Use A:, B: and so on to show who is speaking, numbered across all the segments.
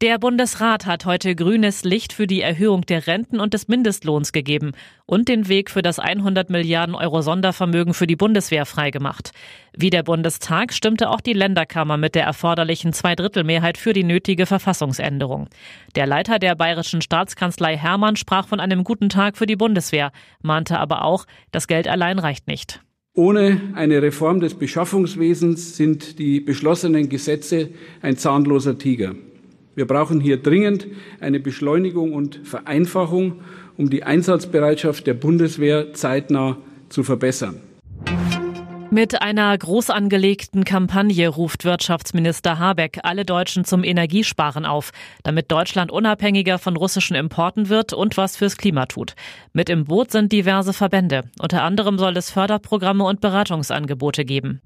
A: Der Bundesrat hat heute grünes Licht für die Erhöhung der Renten und des Mindestlohns gegeben und den Weg für das 100 Milliarden Euro Sondervermögen für die Bundeswehr freigemacht. Wie der Bundestag stimmte auch die Länderkammer mit der erforderlichen Zweidrittelmehrheit für die nötige Verfassungsänderung. Der Leiter der bayerischen Staatskanzlei Hermann sprach von einem guten Tag für die Bundeswehr, mahnte aber auch, das Geld allein reicht nicht.
B: Ohne eine Reform des Beschaffungswesens sind die beschlossenen Gesetze ein zahnloser Tiger. Wir brauchen hier dringend eine Beschleunigung und Vereinfachung, um die Einsatzbereitschaft der Bundeswehr zeitnah zu verbessern.
A: Mit einer groß angelegten Kampagne ruft Wirtschaftsminister Habeck alle Deutschen zum Energiesparen auf, damit Deutschland unabhängiger von russischen Importen wird und was fürs Klima tut. Mit im Boot sind diverse Verbände. Unter anderem soll es Förderprogramme und Beratungsangebote geben.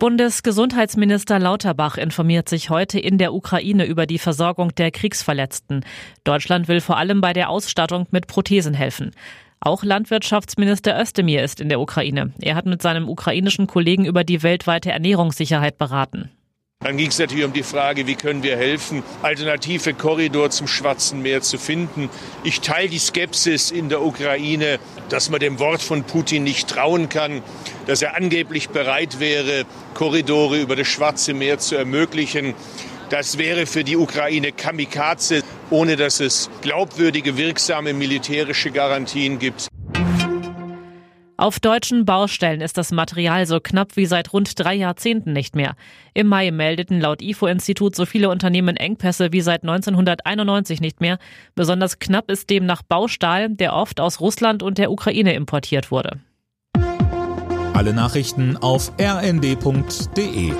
A: Bundesgesundheitsminister Lauterbach informiert sich heute in der Ukraine über die Versorgung der Kriegsverletzten. Deutschland will vor allem bei der Ausstattung mit Prothesen helfen. Auch Landwirtschaftsminister Özdemir ist in der Ukraine. Er hat mit seinem ukrainischen Kollegen über die weltweite Ernährungssicherheit beraten.
C: Dann ging es natürlich um die Frage, wie können wir helfen, alternative Korridor zum Schwarzen Meer zu finden. Ich teile die Skepsis in der Ukraine, dass man dem Wort von Putin nicht trauen kann, dass er angeblich bereit wäre, Korridore über das Schwarze Meer zu ermöglichen. Das wäre für die Ukraine Kamikaze, ohne dass es glaubwürdige, wirksame militärische Garantien gibt.
A: Auf deutschen Baustellen ist das Material so knapp wie seit rund drei Jahrzehnten nicht mehr. Im Mai meldeten laut IFO-Institut so viele Unternehmen Engpässe wie seit 1991 nicht mehr. Besonders knapp ist demnach Baustahl, der oft aus Russland und der Ukraine importiert wurde.
D: Alle Nachrichten auf rnd.de